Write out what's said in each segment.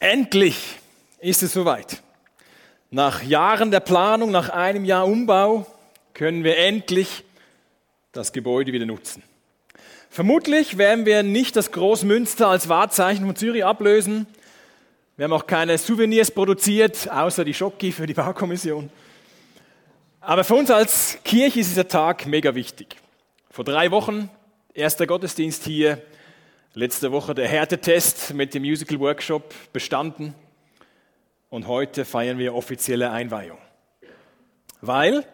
Endlich ist es soweit. Nach Jahren der Planung, nach einem Jahr Umbau, können wir endlich das Gebäude wieder nutzen. Vermutlich werden wir nicht das Großmünster als Wahrzeichen von Zürich ablösen. Wir haben auch keine Souvenirs produziert, außer die Schocki für die Baukommission. Aber für uns als Kirche ist dieser Tag mega wichtig. Vor drei Wochen, erster Gottesdienst hier, letzte Woche der Härtetest mit dem Musical Workshop bestanden und heute feiern wir offizielle Einweihung. Weil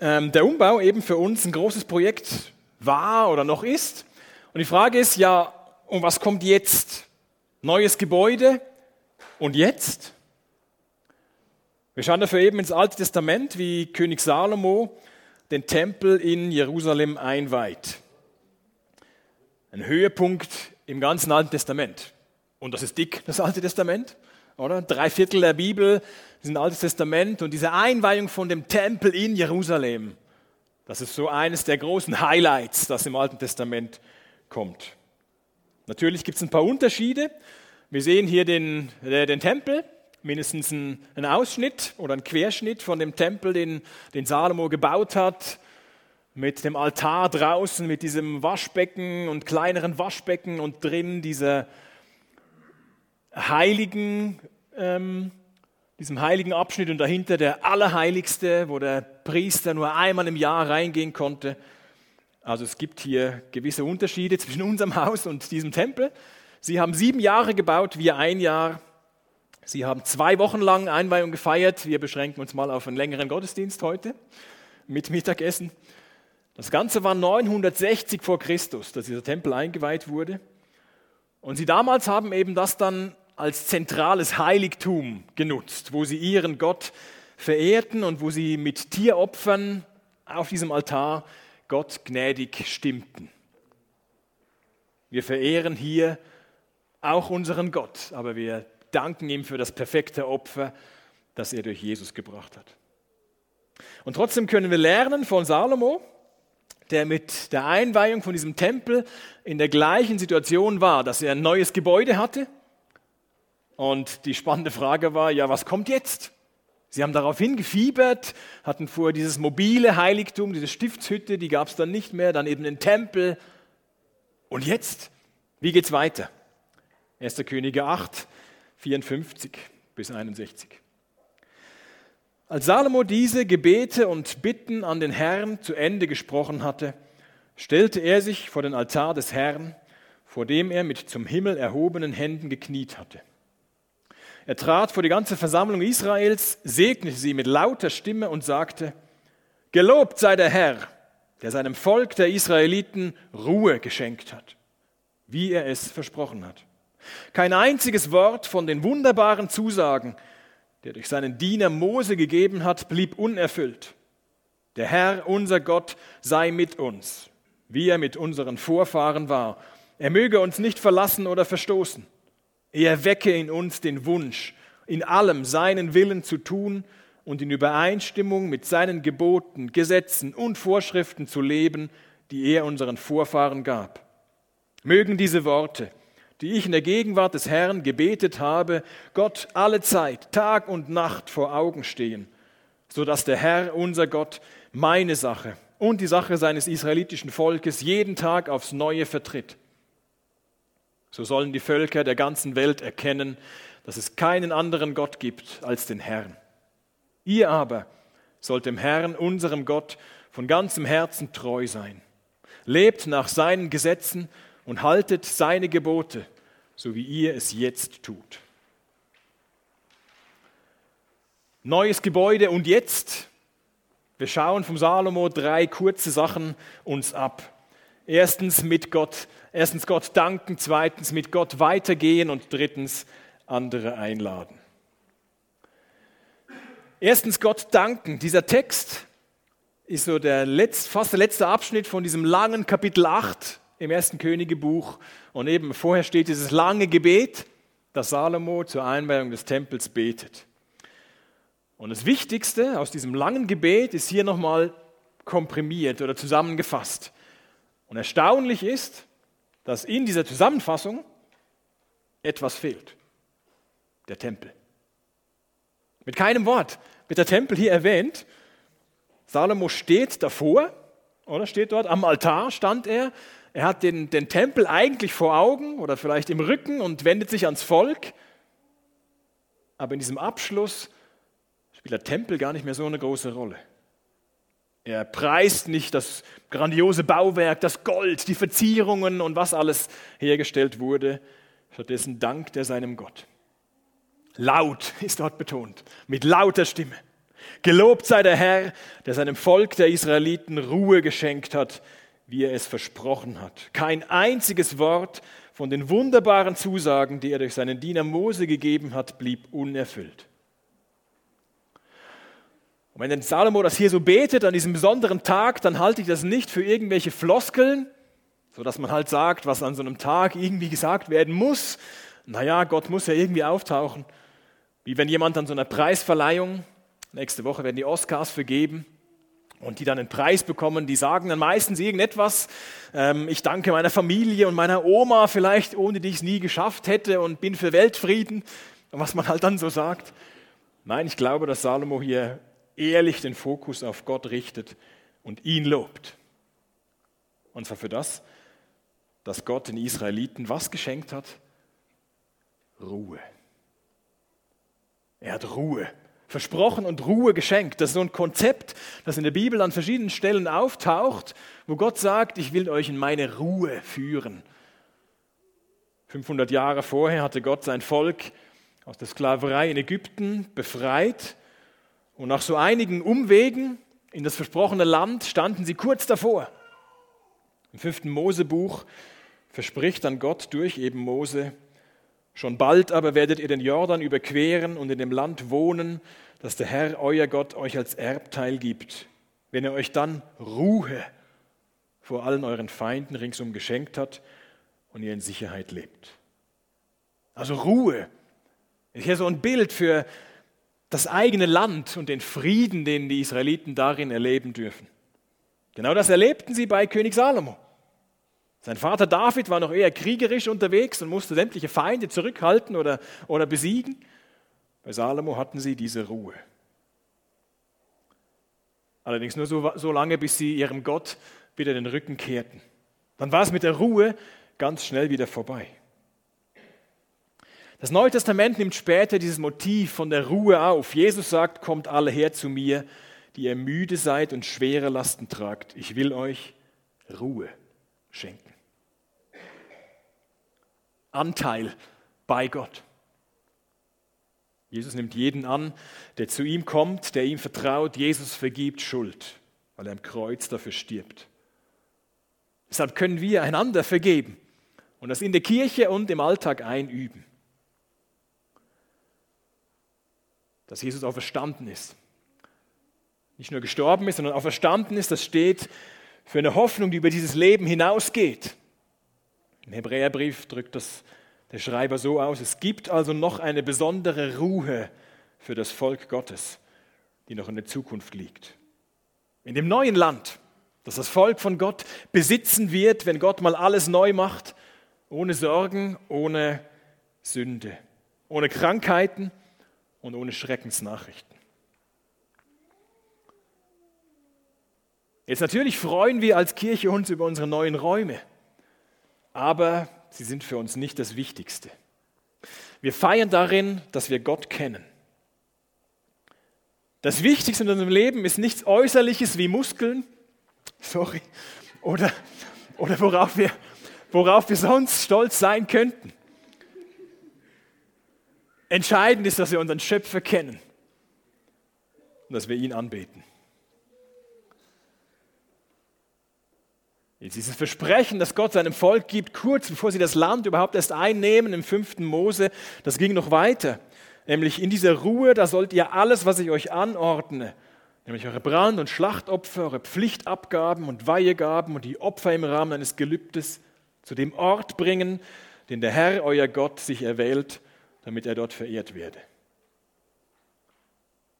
ähm, der Umbau eben für uns ein großes Projekt war oder noch ist. Und die Frage ist ja, um was kommt jetzt? Neues Gebäude und jetzt? Wir schauen dafür eben ins Alte Testament, wie König Salomo den Tempel in Jerusalem einweiht. Ein Höhepunkt im ganzen Alten Testament. Und das ist dick, das Alte Testament, oder? Drei Viertel der Bibel ein Altes Testament und diese Einweihung von dem Tempel in Jerusalem, das ist so eines der großen Highlights, das im Alten Testament kommt. Natürlich gibt es ein paar Unterschiede. Wir sehen hier den, äh, den Tempel, mindestens einen Ausschnitt oder einen Querschnitt von dem Tempel, den, den Salomo gebaut hat, mit dem Altar draußen, mit diesem Waschbecken und kleineren Waschbecken und drin dieser heiligen ähm, diesem heiligen Abschnitt und dahinter der Allerheiligste, wo der Priester nur einmal im Jahr reingehen konnte. Also es gibt hier gewisse Unterschiede zwischen unserem Haus und diesem Tempel. Sie haben sieben Jahre gebaut, wir ein Jahr. Sie haben zwei Wochen lang Einweihung gefeiert. Wir beschränken uns mal auf einen längeren Gottesdienst heute mit Mittagessen. Das Ganze war 960 vor Christus, dass dieser Tempel eingeweiht wurde. Und sie damals haben eben das dann als zentrales Heiligtum genutzt, wo sie ihren Gott verehrten und wo sie mit Tieropfern auf diesem Altar Gott gnädig stimmten. Wir verehren hier auch unseren Gott, aber wir danken ihm für das perfekte Opfer, das er durch Jesus gebracht hat. Und trotzdem können wir lernen von Salomo, der mit der Einweihung von diesem Tempel in der gleichen Situation war, dass er ein neues Gebäude hatte, und die spannende Frage war, ja, was kommt jetzt? Sie haben darauf hingefiebert, hatten vorher dieses mobile Heiligtum, diese Stiftshütte, die gab es dann nicht mehr, dann eben den Tempel. Und jetzt? Wie geht's weiter? 1. Könige 8, 54 bis 61. Als Salomo diese Gebete und Bitten an den Herrn zu Ende gesprochen hatte, stellte er sich vor den Altar des Herrn, vor dem er mit zum Himmel erhobenen Händen gekniet hatte. Er trat vor die ganze Versammlung Israels, segnete sie mit lauter Stimme und sagte, Gelobt sei der Herr, der seinem Volk der Israeliten Ruhe geschenkt hat, wie er es versprochen hat. Kein einziges Wort von den wunderbaren Zusagen, der durch seinen Diener Mose gegeben hat, blieb unerfüllt. Der Herr, unser Gott, sei mit uns, wie er mit unseren Vorfahren war. Er möge uns nicht verlassen oder verstoßen. Er wecke in uns den Wunsch, in allem seinen Willen zu tun und in Übereinstimmung mit seinen Geboten, Gesetzen und Vorschriften zu leben, die er unseren Vorfahren gab. Mögen diese Worte, die ich in der Gegenwart des Herrn gebetet habe, Gott alle Zeit, Tag und Nacht vor Augen stehen, so dass der Herr, unser Gott, meine Sache und die Sache seines israelitischen Volkes jeden Tag aufs Neue vertritt so sollen die Völker der ganzen Welt erkennen, dass es keinen anderen Gott gibt als den Herrn. Ihr aber sollt dem Herrn, unserem Gott, von ganzem Herzen treu sein. Lebt nach seinen Gesetzen und haltet seine Gebote, so wie ihr es jetzt tut. Neues Gebäude und jetzt. Wir schauen vom Salomo drei kurze Sachen uns ab. Erstens mit Gott, erstens Gott danken, zweitens mit Gott weitergehen und drittens andere einladen. Erstens Gott danken. Dieser Text ist so der letzte, fast der letzte Abschnitt von diesem langen Kapitel 8 im ersten Königebuch. Und eben vorher steht dieses lange Gebet, das Salomo zur Einweihung des Tempels betet. Und das Wichtigste aus diesem langen Gebet ist hier nochmal komprimiert oder zusammengefasst. Und erstaunlich ist, dass in dieser Zusammenfassung etwas fehlt. der Tempel. Mit keinem Wort wird der Tempel hier erwähnt. Salomo steht davor, oder steht dort, am Altar stand er. Er hat den, den Tempel eigentlich vor Augen oder vielleicht im Rücken und wendet sich ans Volk. Aber in diesem Abschluss spielt der Tempel gar nicht mehr so eine große Rolle. Er preist nicht das grandiose Bauwerk, das Gold, die Verzierungen und was alles hergestellt wurde. Stattdessen dankt er seinem Gott. Laut ist dort betont, mit lauter Stimme. Gelobt sei der Herr, der seinem Volk der Israeliten Ruhe geschenkt hat, wie er es versprochen hat. Kein einziges Wort von den wunderbaren Zusagen, die er durch seinen Diener Mose gegeben hat, blieb unerfüllt. Und wenn denn Salomo das hier so betet an diesem besonderen Tag, dann halte ich das nicht für irgendwelche Floskeln, so dass man halt sagt, was an so einem Tag irgendwie gesagt werden muss. Naja, Gott muss ja irgendwie auftauchen. Wie wenn jemand an so einer Preisverleihung, nächste Woche werden die Oscars vergeben, und die dann einen Preis bekommen, die sagen dann meistens irgendetwas. Ähm, ich danke meiner Familie und meiner Oma vielleicht, ohne die ich es nie geschafft hätte und bin für Weltfrieden. was man halt dann so sagt. Nein, ich glaube, dass Salomo hier ehrlich den Fokus auf Gott richtet und ihn lobt. Und zwar für das, dass Gott den Israeliten was geschenkt hat? Ruhe. Er hat Ruhe versprochen und Ruhe geschenkt. Das ist so ein Konzept, das in der Bibel an verschiedenen Stellen auftaucht, wo Gott sagt, ich will euch in meine Ruhe führen. 500 Jahre vorher hatte Gott sein Volk aus der Sklaverei in Ägypten befreit und nach so einigen Umwegen in das versprochene Land standen sie kurz davor. Im fünften Mosebuch verspricht dann Gott durch eben Mose, schon bald aber werdet ihr den Jordan überqueren und in dem Land wohnen, das der Herr, euer Gott, euch als Erbteil gibt. Wenn er euch dann Ruhe vor allen euren Feinden ringsum geschenkt hat und ihr in Sicherheit lebt. Also Ruhe hier so ein Bild für das eigene Land und den Frieden, den die Israeliten darin erleben dürfen. Genau das erlebten sie bei König Salomo. Sein Vater David war noch eher kriegerisch unterwegs und musste sämtliche Feinde zurückhalten oder, oder besiegen. Bei Salomo hatten sie diese Ruhe. Allerdings nur so, so lange, bis sie ihrem Gott wieder den Rücken kehrten. Dann war es mit der Ruhe ganz schnell wieder vorbei. Das Neue Testament nimmt später dieses Motiv von der Ruhe auf. Jesus sagt, kommt alle her zu mir, die ihr müde seid und schwere Lasten tragt. Ich will euch Ruhe schenken. Anteil bei Gott. Jesus nimmt jeden an, der zu ihm kommt, der ihm vertraut. Jesus vergibt Schuld, weil er am Kreuz dafür stirbt. Deshalb können wir einander vergeben und das in der Kirche und im Alltag einüben. dass Jesus auferstanden ist. Nicht nur gestorben ist, sondern auferstanden ist, das steht für eine Hoffnung, die über dieses Leben hinausgeht. Im Hebräerbrief drückt das der Schreiber so aus, es gibt also noch eine besondere Ruhe für das Volk Gottes, die noch in der Zukunft liegt. In dem neuen Land, das das Volk von Gott besitzen wird, wenn Gott mal alles neu macht, ohne Sorgen, ohne Sünde, ohne Krankheiten, und ohne Schreckensnachrichten. Jetzt natürlich freuen wir als Kirche uns über unsere neuen Räume, aber sie sind für uns nicht das Wichtigste. Wir feiern darin, dass wir Gott kennen. Das Wichtigste in unserem Leben ist nichts Äußerliches wie Muskeln, sorry, oder, oder worauf, wir, worauf wir sonst stolz sein könnten. Entscheidend ist, dass wir unseren Schöpfer kennen und dass wir ihn anbeten. Dieses Versprechen, das Gott seinem Volk gibt, kurz bevor sie das Land überhaupt erst einnehmen, im fünften Mose, das ging noch weiter. Nämlich in dieser Ruhe, da sollt ihr alles, was ich euch anordne, nämlich eure Brand- und Schlachtopfer, eure Pflichtabgaben und Weihegaben und die Opfer im Rahmen eines Gelübdes zu dem Ort bringen, den der Herr, euer Gott, sich erwählt damit er dort verehrt werde.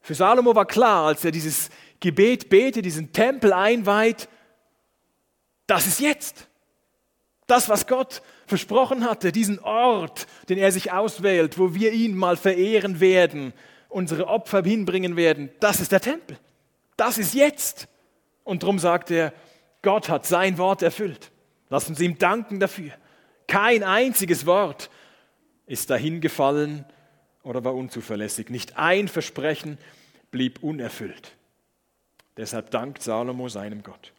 Für Salomo war klar, als er dieses Gebet betet, diesen Tempel einweiht, das ist jetzt. Das, was Gott versprochen hatte, diesen Ort, den er sich auswählt, wo wir ihn mal verehren werden, unsere Opfer hinbringen werden, das ist der Tempel. Das ist jetzt. Und darum sagt er, Gott hat sein Wort erfüllt. Lass uns ihm danken dafür. Kein einziges Wort ist dahin gefallen oder war unzuverlässig. Nicht ein Versprechen blieb unerfüllt. Deshalb dankt Salomo seinem Gott.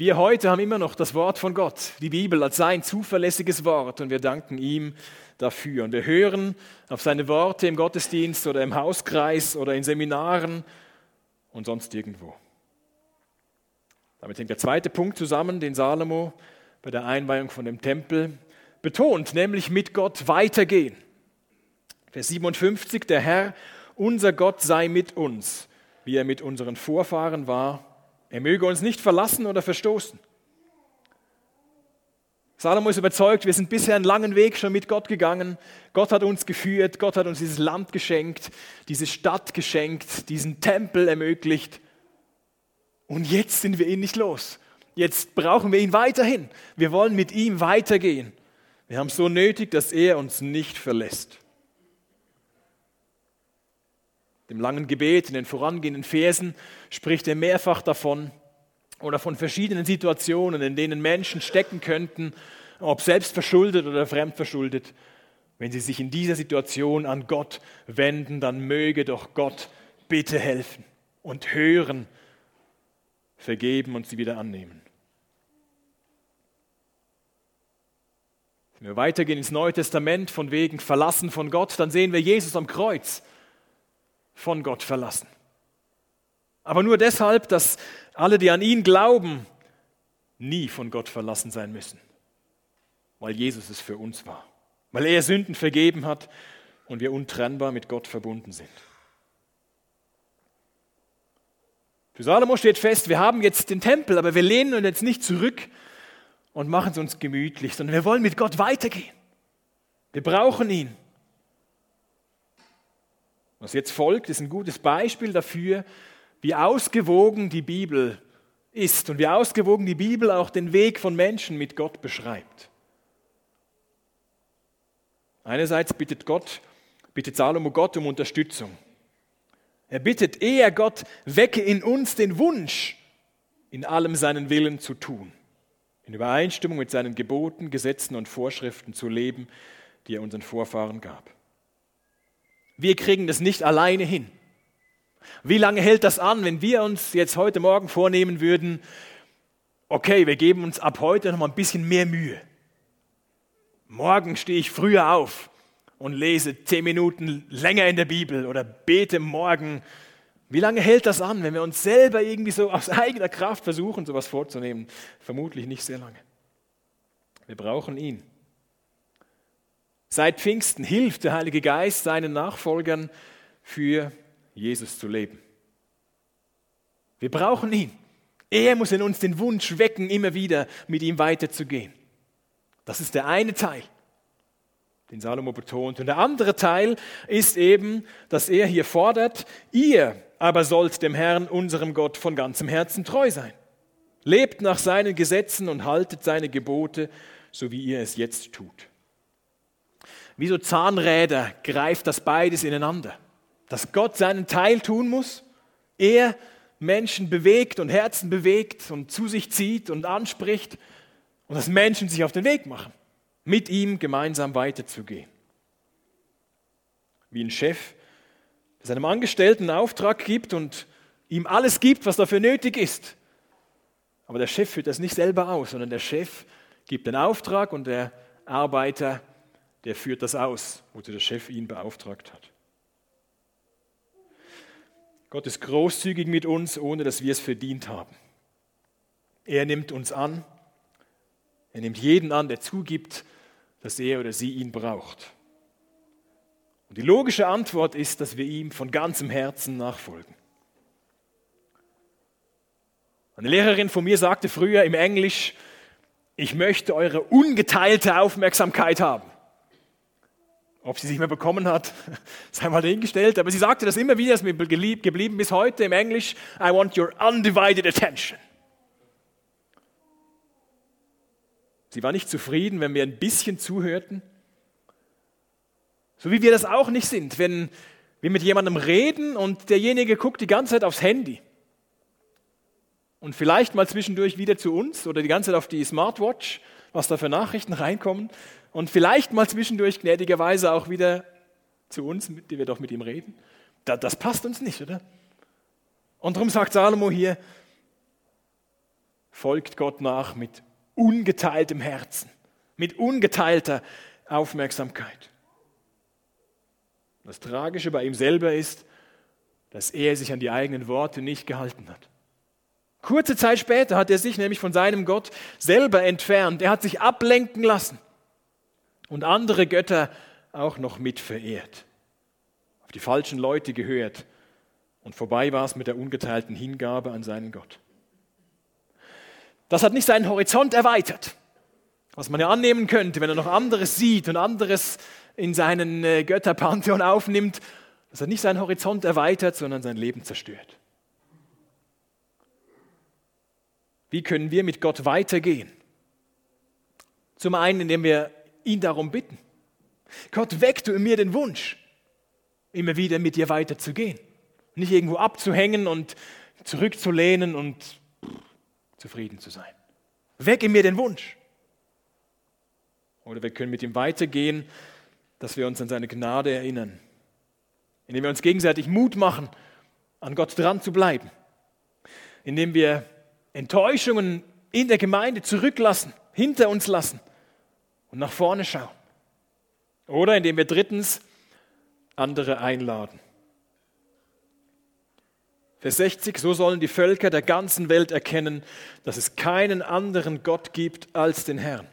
Wir heute haben immer noch das Wort von Gott, die Bibel als sein zuverlässiges Wort und wir danken ihm dafür. Und wir hören auf seine Worte im Gottesdienst oder im Hauskreis oder in Seminaren und sonst irgendwo. Damit hängt der zweite Punkt zusammen, den Salomo bei der Einweihung von dem Tempel betont, nämlich mit Gott weitergehen. Vers 57, der Herr, unser Gott sei mit uns, wie er mit unseren Vorfahren war er möge uns nicht verlassen oder verstoßen. Salomo ist überzeugt, wir sind bisher einen langen Weg schon mit Gott gegangen. Gott hat uns geführt, Gott hat uns dieses Land geschenkt, diese Stadt geschenkt, diesen Tempel ermöglicht. Und jetzt sind wir ihn nicht los. Jetzt brauchen wir ihn weiterhin. Wir wollen mit ihm weitergehen. Wir haben es so nötig, dass er uns nicht verlässt dem langen Gebet, in den vorangehenden Versen, spricht er mehrfach davon oder von verschiedenen Situationen, in denen Menschen stecken könnten, ob selbst verschuldet oder fremdverschuldet. Wenn sie sich in dieser Situation an Gott wenden, dann möge doch Gott bitte helfen und hören, vergeben und sie wieder annehmen. Wenn wir weitergehen ins Neue Testament von wegen verlassen von Gott, dann sehen wir Jesus am Kreuz von Gott verlassen. Aber nur deshalb, dass alle, die an ihn glauben, nie von Gott verlassen sein müssen, weil Jesus es für uns war, weil er Sünden vergeben hat und wir untrennbar mit Gott verbunden sind. Für Salomo steht fest, wir haben jetzt den Tempel, aber wir lehnen uns jetzt nicht zurück und machen es uns gemütlich, sondern wir wollen mit Gott weitergehen. Wir brauchen ihn. Was jetzt folgt, ist ein gutes Beispiel dafür, wie ausgewogen die Bibel ist und wie ausgewogen die Bibel auch den Weg von Menschen mit Gott beschreibt. Einerseits bittet Gott, bittet Salomo Gott um Unterstützung. Er bittet eher Gott, wecke in uns den Wunsch, in allem seinen Willen zu tun, in Übereinstimmung mit seinen Geboten, Gesetzen und Vorschriften zu leben, die er unseren Vorfahren gab. Wir kriegen das nicht alleine hin. Wie lange hält das an, wenn wir uns jetzt heute Morgen vornehmen würden, okay, wir geben uns ab heute noch mal ein bisschen mehr Mühe. Morgen stehe ich früher auf und lese zehn Minuten länger in der Bibel oder bete morgen. Wie lange hält das an, wenn wir uns selber irgendwie so aus eigener Kraft versuchen, sowas vorzunehmen? Vermutlich nicht sehr lange. Wir brauchen ihn. Seit Pfingsten hilft der Heilige Geist seinen Nachfolgern für Jesus zu leben. Wir brauchen ihn. Er muss in uns den Wunsch wecken, immer wieder mit ihm weiterzugehen. Das ist der eine Teil, den Salomo betont. Und der andere Teil ist eben, dass er hier fordert, ihr aber sollt dem Herrn, unserem Gott, von ganzem Herzen treu sein. Lebt nach seinen Gesetzen und haltet seine Gebote, so wie ihr es jetzt tut. Wie so Zahnräder greift das beides ineinander. Dass Gott seinen Teil tun muss, er Menschen bewegt und Herzen bewegt und zu sich zieht und anspricht und dass Menschen sich auf den Weg machen, mit ihm gemeinsam weiterzugehen. Wie ein Chef, der seinem Angestellten einen Auftrag gibt und ihm alles gibt, was dafür nötig ist. Aber der Chef führt das nicht selber aus, sondern der Chef gibt den Auftrag und der Arbeiter der führt das aus, wozu der Chef ihn beauftragt hat. Gott ist großzügig mit uns, ohne dass wir es verdient haben. Er nimmt uns an. Er nimmt jeden an, der zugibt, dass er oder sie ihn braucht. Und die logische Antwort ist, dass wir ihm von ganzem Herzen nachfolgen. Eine Lehrerin von mir sagte früher im Englisch, ich möchte eure ungeteilte Aufmerksamkeit haben. Ob sie sich mehr bekommen hat, sei mal dahingestellt. Aber sie sagte das immer wieder, ist mir geblieben bis heute im Englisch. I want your undivided attention. Sie war nicht zufrieden, wenn wir ein bisschen zuhörten. So wie wir das auch nicht sind, wenn wir mit jemandem reden und derjenige guckt die ganze Zeit aufs Handy. Und vielleicht mal zwischendurch wieder zu uns oder die ganze Zeit auf die Smartwatch, was da für Nachrichten reinkommen. Und vielleicht mal zwischendurch gnädigerweise auch wieder zu uns, die wir doch mit ihm reden. Das passt uns nicht, oder? Und darum sagt Salomo hier, folgt Gott nach mit ungeteiltem Herzen, mit ungeteilter Aufmerksamkeit. Das Tragische bei ihm selber ist, dass er sich an die eigenen Worte nicht gehalten hat. Kurze Zeit später hat er sich nämlich von seinem Gott selber entfernt. Er hat sich ablenken lassen und andere Götter auch noch mit verehrt. Auf die falschen Leute gehört und vorbei war es mit der ungeteilten Hingabe an seinen Gott. Das hat nicht seinen Horizont erweitert, was man ja annehmen könnte, wenn er noch anderes sieht und anderes in seinen äh, Götterpantheon aufnimmt. Das hat nicht seinen Horizont erweitert, sondern sein Leben zerstört. Wie können wir mit Gott weitergehen? Zum einen, indem wir ihn darum bitten. Gott, weck du in mir den Wunsch, immer wieder mit dir weiterzugehen. Nicht irgendwo abzuhängen und zurückzulehnen und zufrieden zu sein. Wecke mir den Wunsch. Oder wir können mit ihm weitergehen, dass wir uns an seine Gnade erinnern, indem wir uns gegenseitig Mut machen, an Gott dran zu bleiben, indem wir Enttäuschungen in der Gemeinde zurücklassen, hinter uns lassen und nach vorne schauen. Oder indem wir drittens andere einladen. Vers 60, so sollen die Völker der ganzen Welt erkennen, dass es keinen anderen Gott gibt als den Herrn.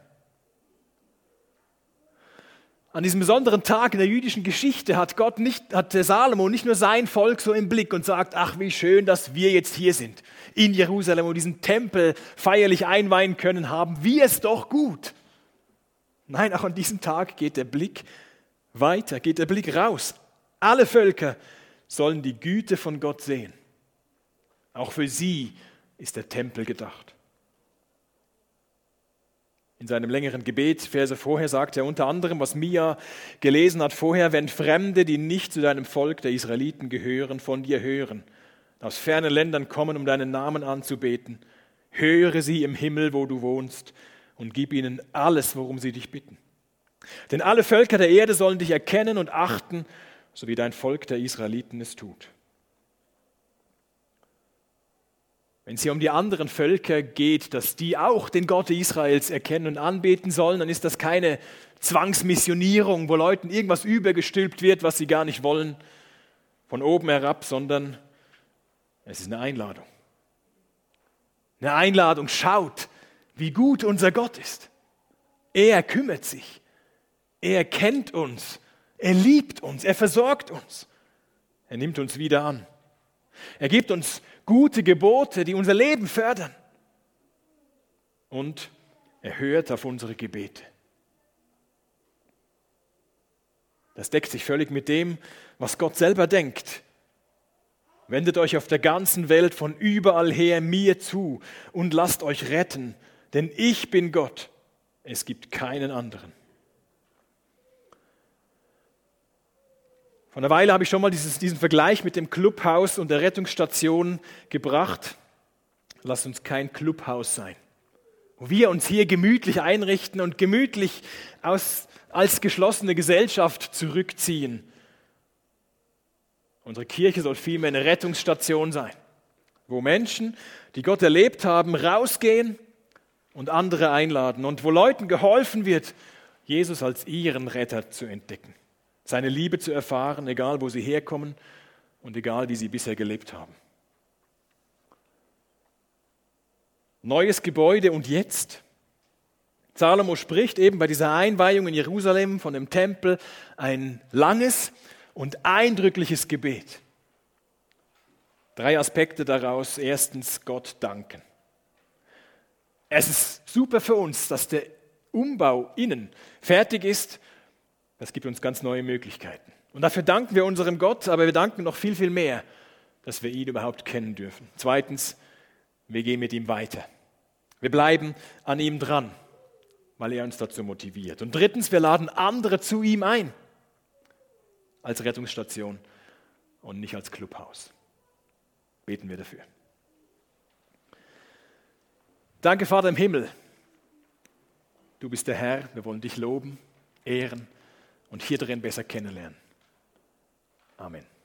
An diesem besonderen Tag in der jüdischen Geschichte hat Gott nicht, hat Salomo nicht nur sein Volk so im Blick und sagt, ach, wie schön, dass wir jetzt hier sind, in Jerusalem und diesen Tempel feierlich einweihen können, haben wir es doch gut. Nein, auch an diesem Tag geht der Blick weiter, geht der Blick raus. Alle Völker sollen die Güte von Gott sehen. Auch für sie ist der Tempel gedacht. In seinem längeren Gebet, Verse vorher, sagt er unter anderem, was Mia gelesen hat vorher, wenn Fremde, die nicht zu deinem Volk der Israeliten gehören, von dir hören, aus fernen Ländern kommen, um deinen Namen anzubeten, höre sie im Himmel, wo du wohnst, und gib ihnen alles, worum sie dich bitten. Denn alle Völker der Erde sollen dich erkennen und achten, so wie dein Volk der Israeliten es tut. Wenn es hier um die anderen Völker geht, dass die auch den Gott Israels erkennen und anbeten sollen, dann ist das keine Zwangsmissionierung, wo Leuten irgendwas übergestülpt wird, was sie gar nicht wollen, von oben herab, sondern es ist eine Einladung. Eine Einladung, schaut, wie gut unser Gott ist. Er kümmert sich. Er kennt uns. Er liebt uns. Er versorgt uns. Er nimmt uns wieder an. Er gibt uns gute Gebote, die unser Leben fördern. Und er hört auf unsere Gebete. Das deckt sich völlig mit dem, was Gott selber denkt. Wendet euch auf der ganzen Welt von überall her mir zu und lasst euch retten, denn ich bin Gott. Es gibt keinen anderen. Vor einer Weile habe ich schon mal dieses, diesen Vergleich mit dem Clubhaus und der Rettungsstation gebracht. Lass uns kein Clubhaus sein, wo wir uns hier gemütlich einrichten und gemütlich aus, als geschlossene Gesellschaft zurückziehen. Unsere Kirche soll vielmehr eine Rettungsstation sein, wo Menschen, die Gott erlebt haben, rausgehen und andere einladen und wo Leuten geholfen wird, Jesus als ihren Retter zu entdecken seine Liebe zu erfahren, egal wo sie herkommen und egal wie sie bisher gelebt haben. Neues Gebäude und jetzt? Salomo spricht eben bei dieser Einweihung in Jerusalem von dem Tempel ein langes und eindrückliches Gebet. Drei Aspekte daraus. Erstens Gott danken. Es ist super für uns, dass der Umbau innen fertig ist das gibt uns ganz neue Möglichkeiten. Und dafür danken wir unserem Gott, aber wir danken noch viel, viel mehr, dass wir ihn überhaupt kennen dürfen. Zweitens, wir gehen mit ihm weiter. Wir bleiben an ihm dran. weil er uns dazu motiviert. Und drittens, wir laden andere zu ihm ein als Rettungsstation und nicht als Clubhaus. Beten wir dafür. Danke, Vater im Himmel. Du bist der Herr, wir wollen dich loben, ehren und hier drin besser kennenlernen. Amen.